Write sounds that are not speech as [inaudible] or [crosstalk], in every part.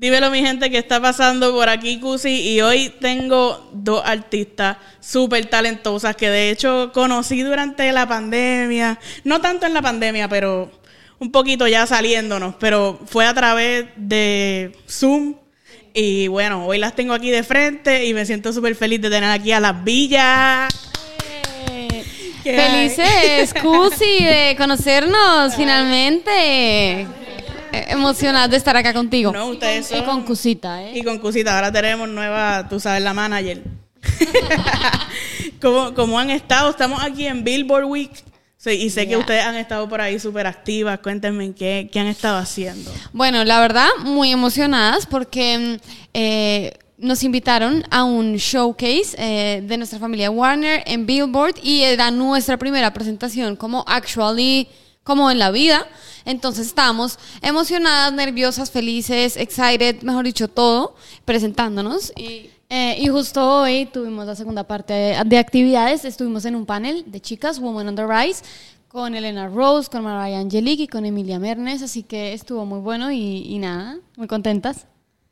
Dímelo, mi gente, que está pasando por aquí, Cusi. Y hoy tengo dos artistas súper talentosas que de hecho conocí durante la pandemia. No tanto en la pandemia, pero un poquito ya saliéndonos. Pero fue a través de Zoom. Y bueno, hoy las tengo aquí de frente y me siento súper feliz de tener aquí a las villas. Felices, Cusi, de conocernos finalmente. Eh, emocionada de estar acá contigo. No, ustedes Y con Cusita, ¿eh? Y con Cusita. Ahora tenemos nueva, tú sabes, la manager. [laughs] ¿Cómo, han estado? Estamos aquí en Billboard Week. Y sé que ustedes han estado por ahí súper activas. Cuéntenme qué, qué han estado haciendo. Bueno, la verdad, muy emocionadas porque eh, nos invitaron a un showcase eh, de nuestra familia Warner en Billboard y era nuestra primera presentación como actually, como en la vida. Entonces estábamos emocionadas, nerviosas, felices, excited, mejor dicho, todo, presentándonos. Y, eh, justo hoy tuvimos la segunda parte de, actividades. Estuvimos en un panel de chicas, Women on the Rise, con Elena Rose, con Mariah Angelique y con Emilia Mernes. Así que estuvo muy bueno y, nada, muy contentas.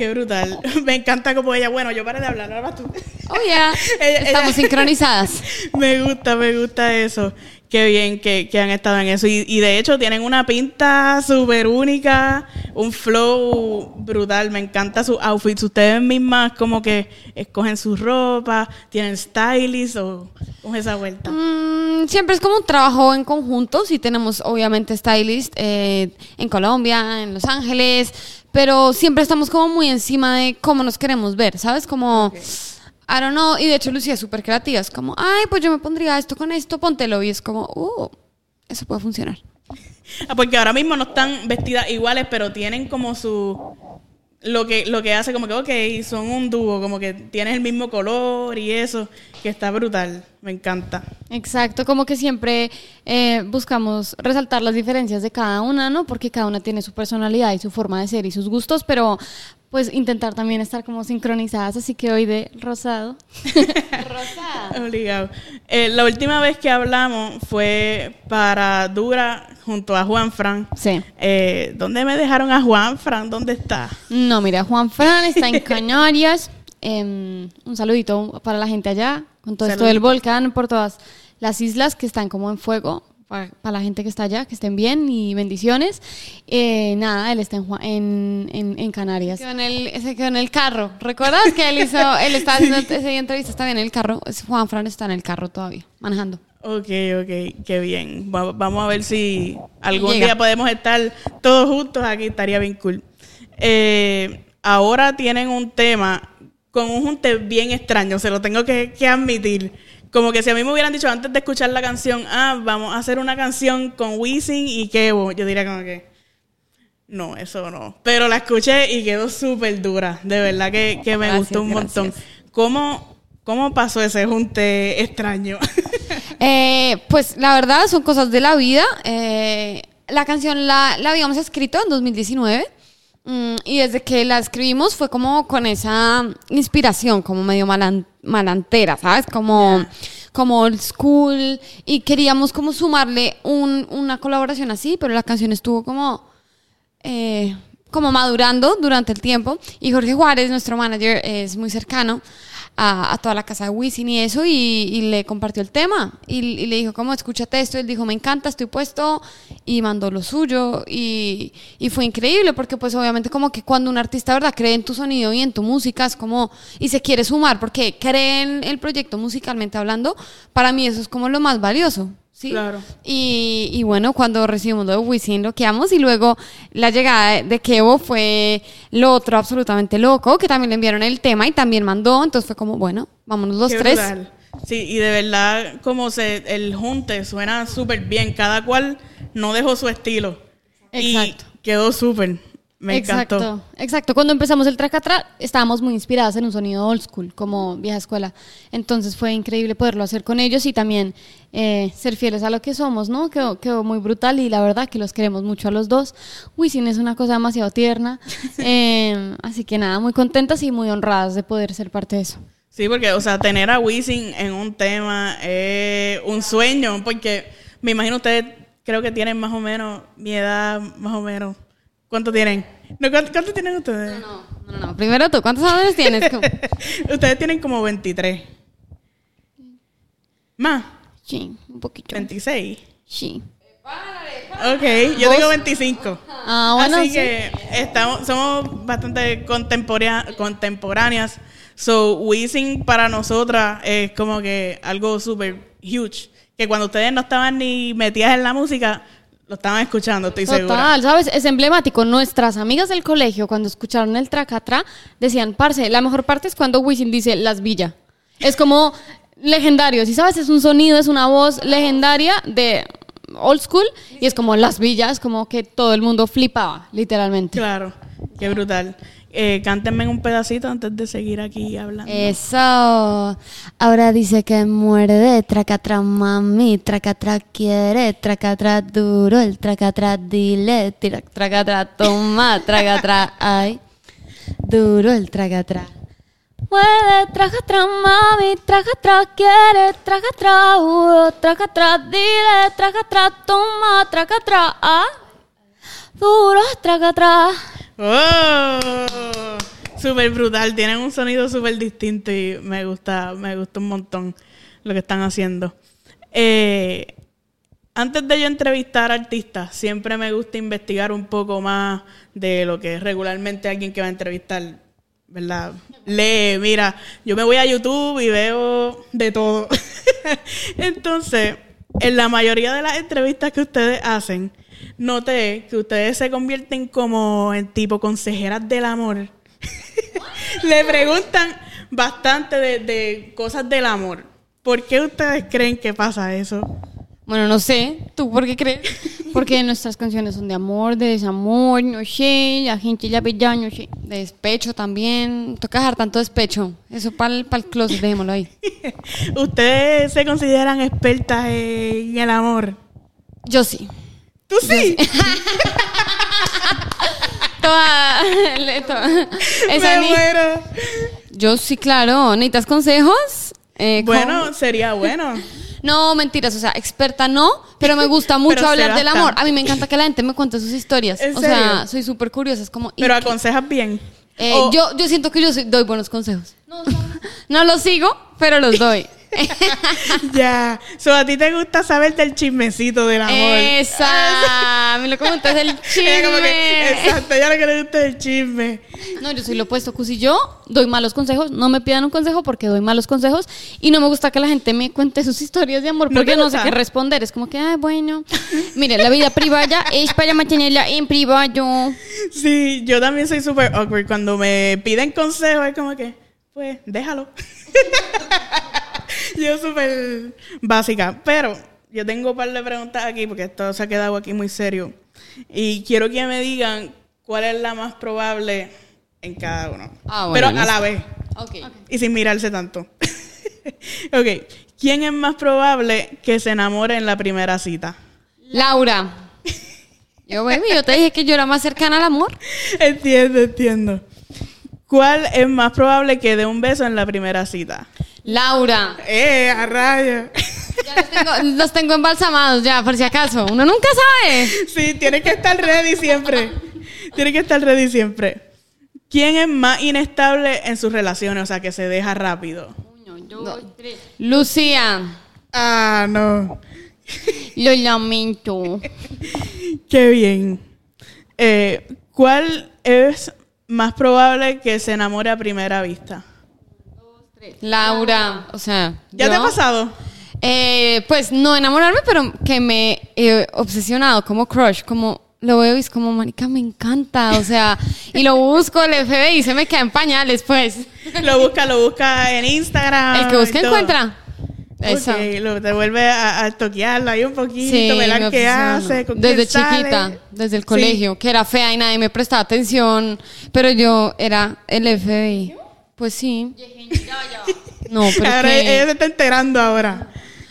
Qué brutal. [laughs] Me encanta como ella. Bueno, yo paré de hablar, ahora tú. Oh, ya. [laughs] Estamos sincronizadas. [laughs] Me gusta, me gusta eso. Qué bien que, han estado en eso. Y, de hecho tienen una pinta súper única, un flow brutal. Me encanta sus outfits. Ustedes mismas como que escogen su ropa, tienen stylist o con esa vuelta. Mm, siempre es como un trabajo en conjunto. Sí tenemos obviamente stylist eh, en Colombia, en Los Ángeles, pero siempre estamos como muy encima de cómo nos queremos ver, ¿sabes? Como... I don't know. Y de hecho Lucía es súper creativa. Es como, ay, pues yo me pondría esto con esto, póntelo. Y es como, uh, eso puede funcionar. Ah, porque ahora mismo no están vestidas iguales, pero tienen como su... Lo que, lo que hace como que, ok, son un dúo, como que tienes el mismo color y eso, que está brutal, me encanta. Exacto, como que siempre eh, buscamos resaltar las diferencias de cada una, ¿no? Porque cada una tiene su personalidad y su forma de ser y sus gustos, pero pues intentar también estar como sincronizadas, así que hoy de rosado. [laughs] rosado. Obligado. Eh, la última vez que hablamos fue para Dura junto a Juan Fran. Sí. Eh, ¿Dónde me dejaron a Juan Fran? ¿Dónde está? No, mira, Juan Fran está en [laughs] Canarias. Em, un saludito para la gente allá, con todo esto del volcán, por todas las islas que están como en fuego para, la gente que está allá, que estén bien y bendiciones. Eh, nada, él está en, en, en, Canarias. Se quedó en, el, se quedó en el carro. ¿Recuerdas que él hizo, él estaba [laughs] haciendo esa entrevista, está bien en el carro? Juan Fran está en el carro todavía, manejando. Ok, ok, qué bien. vamos a ver si algún día podemos estar todos juntos aquí, estaría bien cool. Eh, ahora tienen un tema con un junte bien extraño, se lo tengo que, que admitir como que si a mí me hubieran dicho antes de escuchar la canción, ah, vamos a hacer una canción con Wisin y Kevo, yo diría como que, no, eso no. Pero la escuché y quedó súper dura, de verdad que, me gustó un montón. ¿Cómo, ¿Cómo pasó ese junte extraño? [laughs] Eh, pues la verdad son cosas de la vida. Eh, la canción la, la habíamos escrito en 2019. Mm, y desde que la escribimos fue como con esa inspiración, como medio malantera, ¿sabes? Como, como old school. Y queríamos como sumarle un, una colaboración así, pero la canción estuvo como, eh, como madurando durante el tiempo. Y Jorge Juárez, nuestro manager, es muy cercano a, toda la casa de Wisin y eso y, le compartió el tema y, le dijo, ¿cómo? Escúchate esto. Él dijo, me encanta, estoy puesto y mandó lo suyo y, fue increíble porque pues obviamente como que cuando un artista, ¿verdad? Cree en tu sonido y en tu música es como, y se quiere sumar porque cree en el proyecto musicalmente hablando, para mí eso es como lo más valioso. Sí. Claro. Y, y, bueno, cuando recibimos lo de Wisin, lo quedamos y luego la llegada de Kevo fue lo otro absolutamente loco, que también le enviaron el tema y también mandó, entonces fue como, bueno, vámonos los tres. Sí, y de verdad, como se, el junte suena súper bien, cada cual no dejó su estilo. Exacto. Y quedó súper. Me exacto, encantó. Exacto. Cuando empezamos el track atrás, estábamos muy inspiradas en un sonido old school, como vieja escuela. Entonces fue increíble poderlo hacer con ellos y también eh, ser fieles a lo que somos, ¿no? Quedó, quedó, muy brutal y la verdad que los queremos mucho a los dos. Wisin es una cosa demasiado tierna. [laughs] Eh, así que nada, muy contentas y muy honradas de poder ser parte de eso. Sí, porque, o sea, tener a Wisin en un tema es un sueño, porque me imagino ustedes creo que tienen más o menos mi edad, más o menos. ¿Cuánto tienen? No, ¿cuánto, ¿cuánto, tienen ustedes? No, no, no, no. Primero tú, ¿cuántos años tienes? [laughs] ustedes tienen como 23. ¿Más? Sí, un poquito. 26. Sí. Ok, yo tengo 25. Ah, bueno, Así sí. que estamos, somos bastante contemporá- contemporáneas. So, Wisin para nosotras es como que algo súper huge. Que cuando ustedes no estaban ni metidas en la música, lo estaban escuchando, estoy segura. Total, ¿sabes? Es emblemático. Nuestras amigas del colegio, cuando escucharon el track atrás, decían, parce, la mejor parte es cuando Wisin dice Las Villas. Es como legendario, si sabes, es un sonido, es una voz legendaria de old school y es como Las Villas, como que todo el mundo flipaba, literalmente. Claro, qué brutal. Eh, cántenme un pedacito antes de seguir aquí hablando. Eso. Ahora dice que muerde, tracatra mami, tracatra quiere, tracatra duro, el tracatra dile, tracatra toma, tracatra [laughs] ay. Duro el tracatra. Mueve, traja atrás, mami, traja atrás, quiere, uh, traja atrás, dile, traja atrás, toma, traja atrás, ah. Duro, traja atrás. ¡Oh! Súper brutal. Tienen un sonido súper distinto y me gusta, me gusta un montón lo que están haciendo. Eh, antes de yo entrevistar artistas, siempre me gusta investigar un poco más de lo que regularmente alguien que va a entrevistar, ¿verdad? Lee, mira, yo me voy a YouTube y veo de todo. [laughs] Entonces, en la mayoría de las entrevistas que ustedes hacen, noté que ustedes se convierten como en tipo consejeras del amor. [laughs] Le preguntan bastante de, de cosas del amor. ¿Por qué ustedes creen que pasa eso? Bueno, no sé, ¿tú por qué crees? [laughs] Porque nuestras canciones son de amor, de desamor, no sé, la gente ya bella, no sé. De despecho también. Toca dejar tanto despecho. Eso para el, el closet, dejémoslo ahí. [laughs] ¿Ustedes se consideran expertas en el amor? Yo sí. ¿Tú sí? [laughs] Toda, [laughs] le- toda- esa Me ni- muero. Yo sí, claro. ¿Necesitas consejos? Eh, Bueno, ¿cómo? sería bueno. [laughs] No, mentiras, o sea, experta no, pero me gusta mucho hablar del amor. tan- A mí me encanta que la gente me cuente sus historias. ¿En o sea, serio? soy súper curiosa, es como... ¿y Pero aconsejas bien. Eh, O- yo, yo siento que yo soy- doy buenos consejos. No, los sigo, pero los doy. [laughs] Ya. So, a ti te gusta saber del chismecito del amor. Esa, [laughs] me lo comentas el Ella como que, chisme. exacto, ya lo que le gusta es el chisme. No, yo soy lo opuesto. Cusi, yo doy malos consejos. No me pidan un consejo porque doy malos consejos. Y no me gusta que la gente me cuente sus historias de amor ¿No porque no, sé qué responder. Es como que, ay, bueno. Mire, la vida privada es para mantenerla en privado. Sí, yo también soy súper awkward. Cuando me piden consejos es como que, pues, déjalo. [laughs] [laughs] yo súper básica. Pero yo tengo un par de preguntas aquí porque esto se ha quedado aquí muy serio. Y quiero que me digan cuál es la más probable en cada uno. Ah, bueno, Pero a la vez. Ok. Y sin mirarse tanto. [laughs] ok. ¿Quién es más probable que se enamore en la primera cita? Laura. Yo, baby, yo te dije que yo era más cercana al amor. Entiendo, entiendo. ¿Cuál es más probable que dé un beso en la primera cita? Laura. ¡Eh, a rayos! Ya los tengo, los tengo embalsamados ya, por si acaso. Uno nunca sabe. Sí, tiene que estar ready siempre. Tiene que estar ready siempre. ¿Quién es más inestable en sus relaciones? O sea, que se deja rápido. Lucía. Ah, no. Lo lamento. Qué bien. Eh, ¿Cuál es más probable que se enamore a primera vista? Laura. O sea. ¿Ya yo, te ha pasado? eh, pues no enamorarme, pero que me he obsesionado como crush, como lo veo y es como, marica, me encanta, o sea, [laughs] y lo busco, el FBI y se me queda en pañales, pues. Lo busca, lo busca en Instagram. El que busca encuentra. Eso. lo, te vuelve a, a toquearlo ahí un poquito, ver qué hace, con Desde chiquita, desde el colegio, que era fea y nadie me prestaba atención, pero yo era el FBI. Pues sí. [laughs] No, pero ahora ella se está enterando ahora.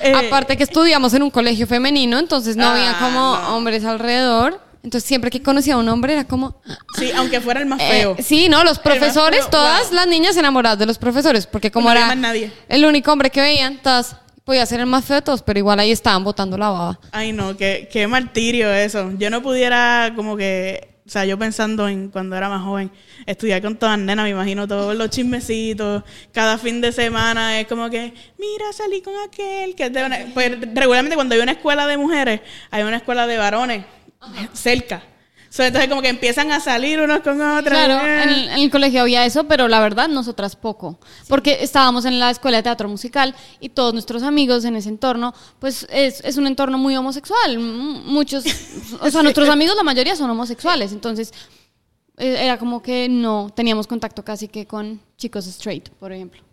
Eh, Aparte que estudiamos en un colegio femenino, entonces no había ah, como hombres alrededor. Entonces siempre que conocía a un hombre era como... Sí, aunque fuera el más eh, feo. sí, no, los profesores, todas las niñas enamoradas de los profesores, porque como era nadie. el único hombre que veían, todas podía ser el más feo de todos, pero igual ahí estaban botando la baba. Ay, no, qué, qué martirio eso. Yo no pudiera como que o sea, yo pensando en cuando era más joven, estudiar con todas nenas, me imagino todos los chismecitos, cada fin de semana es como que, mira, salí con aquel, que pues regularmente cuando hay una escuela de mujeres, hay una escuela de varones cerca entonces como que empiezan a salir unos con otros. Claro, en el, colegio había eso, pero la verdad nosotras poco. Porque estábamos en la escuela de teatro musical y todos nuestros amigos en ese entorno, pues es, es un entorno muy homosexual. Muchos, [laughs] o sea, nuestros amigos la mayoría son homosexuales. Entonces e, era como que no teníamos contacto casi que con chicos straight, por ejemplo.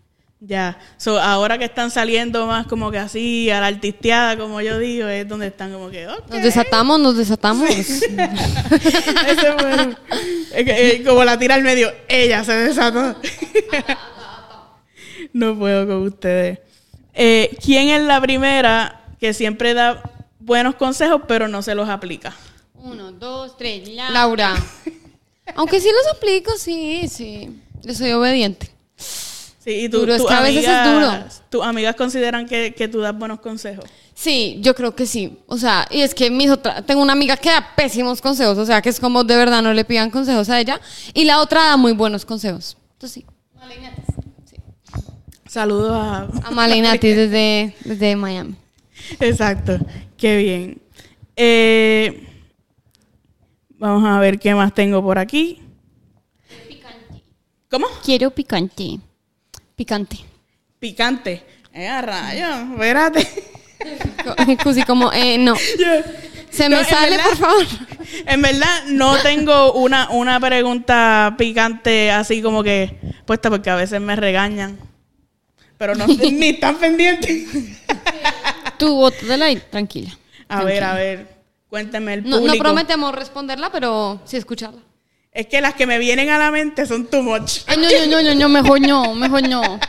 Ya, so, ahora que están saliendo más como que así, a la artisteada, como yo digo, es donde están como que, Nos desatamos, nos desatamos. [laughs] Eso es bueno. Es como la tira al medio, ella se desató. [laughs] no puedo con ustedes. Eh, ¿Quién es la primera que siempre da buenos consejos, pero no se los aplica? Uno, dos, tres, Laura. Aunque sí los aplico, sí, sí. Yo soy obediente. Sí, y tú, es que a veces es duro. ¿Tus amigas consideran que, tú das buenos consejos? Sí, yo creo que sí. O sea, y es que mis otra, tengo una amiga que da pésimos consejos, o sea, que es como de verdad no le pidan consejos a ella. Y la otra da muy buenos consejos. Entonces sí. sí. Saludos a... A Malenatis desde, desde Miami. Exacto. Qué bien. Eh, vamos a ver qué más tengo por aquí. Picante. ¿Cómo? Quiero picante. Picante. Picante. Eh, a rayo, espérate. [laughs] Cusi, como, eh, no. Se me sale, por favor. En verdad, no tengo una, una pregunta picante así como que puesta porque a veces me regañan. Pero no ni están pendientes. [laughs] Tu voto de la tranquila. A ver, a ver. Cuénteme el público. No, no prometemos responderla, pero sí escucharla. Es que las que me vienen a la mente son too much. no, no, no, no, mejor no, mejor no.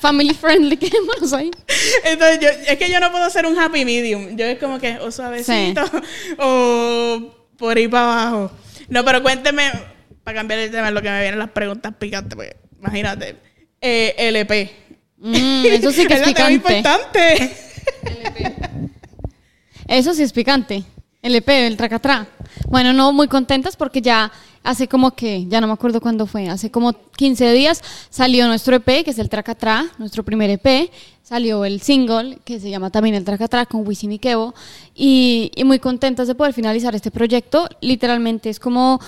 Family friendly, quedémonos ahí. Entonces, yo, es que yo no puedo ser un happy medium. Yo es como que o suavecito [laughs] o por ahí para abajo. No, pero cuénteme, para cambiar el tema, lo que me vienen las preguntas picantes, porque imagínate. Eh, LP. Mm, eso sí [laughs] que es, picante. importante. LP. Eso sí es picante. LP, el tracatrá. Bueno, no muy contentas porque ya hace como que, ya no me acuerdo cuándo fue, hace como 15 días salió nuestro EP, que es el Tracatra, nuestro primer EP, salió el single, que se llama también el Tracatra, con Wisin y Kevo, y, muy contentas de poder finalizar este proyecto. Literalmente es como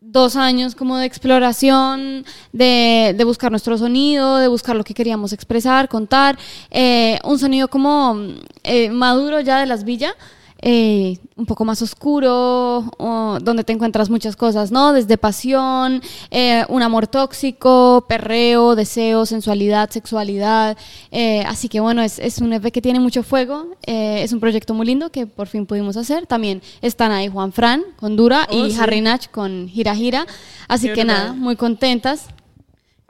dos años como de exploración, de, buscar nuestro sonido, de buscar lo que queríamos expresar, contar, eh, un sonido como eh, maduro ya de las villas eh, un poco más oscuro, donde te encuentras muchas cosas, ¿no? Desde pasión, eh, un amor tóxico, perreo, deseo, sensualidad, sexualidad. Eh, así que bueno, es, es, un EP que tiene mucho fuego, es un proyecto muy lindo que por fin pudimos hacer. También están ahí Juan Fran con Dura y oh, Harry Nach con Gira Gira. Así que nada, muy contentas.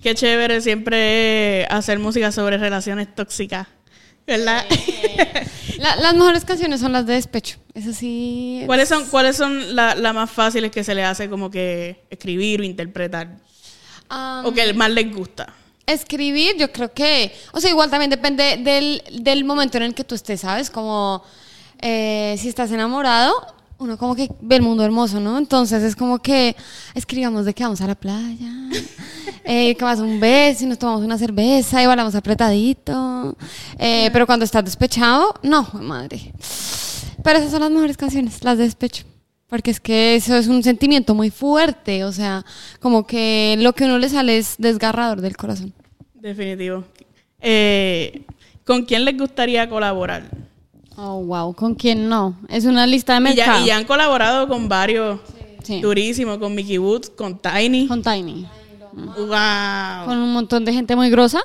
Qué chévere siempre hacer música sobre relaciones tóxicas. ¿Verdad? las mejores canciones son las de despecho. Eso sí. ¿Cuáles son, cuáles son las más fáciles que se le hace como que escribir o interpretar? o que más les gusta. Escribir, yo creo que. O sea, igual también depende del, del momento en el que tú estés, ¿sabes? Como eh, si estás enamorado, uno como que ve el mundo hermoso, ¿no? Entonces es como que escribamos de que vamos a la playa, [laughs] eh, que vas un beso y nos tomamos una cerveza y bailamos apretadito. Eh, pero cuando estás despechado, no, madre. Pero esas son las mejores canciones, las de despecho. Porque es que eso es un sentimiento muy fuerte, o sea, como que lo que uno le sale es desgarrador del corazón. Definitivo. Eh, ¿Con quién les gustaría colaborar? Oh, wow. ¿Con quién no? Es una lista de mercado. Y, ya, han colaborado con varios durísimos, con Mickey Woods, con Tiny. Con Tiny. Wow. con un montón de gente muy grosa.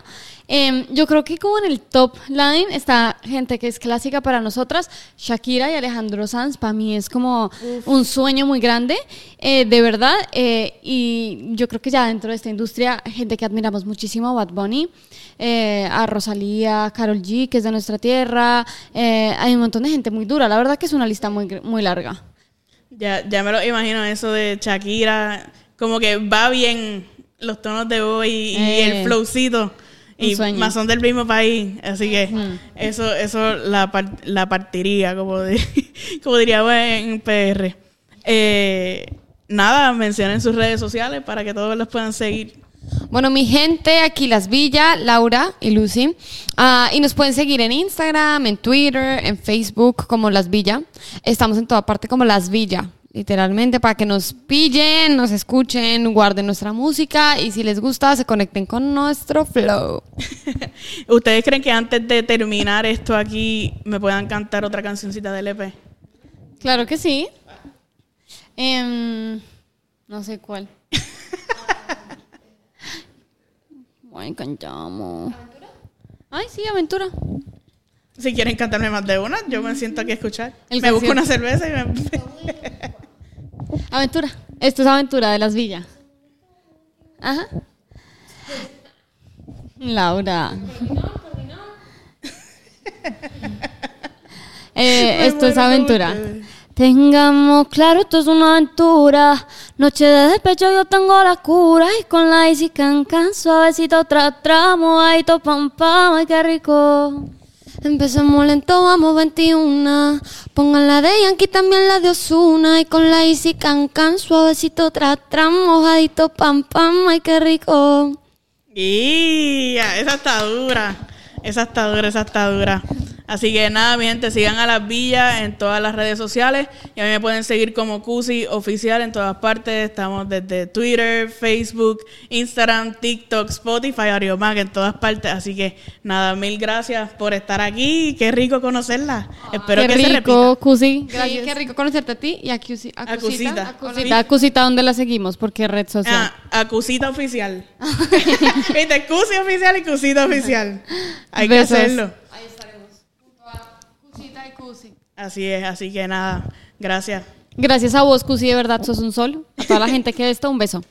Em, yo creo que como en el top line está gente que es clásica para nosotras, Shakira y Alejandro Sanz, para mí es como un sueño muy grande, eh, de verdad, eh, y yo creo que ya dentro de esta industria, gente que admiramos muchísimo, Bad Bunny, eh, a Rosalía, Carol G, que es de nuestra tierra, eh, hay un montón de gente muy dura, la verdad que es una lista muy, muy larga. Ya, ya me lo imagino eso de Shakira, como que va bien los tonos de voz y, y Eh, el flowcito. Y más son del mismo país, así que eso eso la, par- la partiría, como, de- [laughs] como diríamos en PR. Eh, nada, mencionen sus redes sociales para que todos los puedan seguir. Bueno, mi gente, aquí Las Villa, Laura y Lucy. Ah, y nos pueden seguir en Instagram, en Twitter, en Facebook como Las Villa. Estamos en toda parte como Las Villa, literalmente, para que nos pillen, nos escuchen, guarden nuestra música y si les gusta, se conecten con nuestro flow. [laughs] ¿Ustedes creen que antes de terminar esto aquí me puedan cantar otra cancioncita del EP? Claro que sí. Em, no sé cuál. [laughs] Ay, cantamos. Ay, sí, aventura. Si quieren cantarme más de una, yo me siento aquí a escuchar. El me busco una cerveza y me... [laughs] Aventura. Esto es aventura de las villas. Ajá. Laura. [laughs] Eh, esto es aventura. Tengamos claro, esto es una aventura. Noche de despecho, yo tengo la cura. Y con la Easy Can Can, suavecito tras tramo. Ahí pam pam, ay qué rico. Empecemos lento, vamos 21. Pongan la de Yankee, también la de Osuna. Y con la Easy Can Can, suavecito tras, mojadito pam pam, ay qué rico. Y esa está dura. Esa está dura, esa está dura. Así que nada, mi gente, sigan a las villas en todas las redes sociales. Y a mí me pueden seguir como Cusi Oficial en todas partes. Estamos desde Twitter, Facebook, Instagram, TikTok, Spotify, Audiomac, en todas partes. Así que nada, mil gracias por estar aquí. Qué rico conocerla. Espero qué que se repita. rico, Cusi. Sí, qué rico conocerte a ti y a, Cusi- a A Cusita. Cusita. a Cusita. ¿dónde la seguimos? Porque red social. Ah, a Cusita Oficial. [laughs] [laughs] Viste, Cusi Oficial y Cusita Oficial. Hay Besos. que hacerlo. Ahí estaremos. Junto a Cusita y Cusi. Así es, así que nada, gracias. Gracias a vos, Cusi, de verdad, sos un sol. A toda la gente que ve esto, un beso.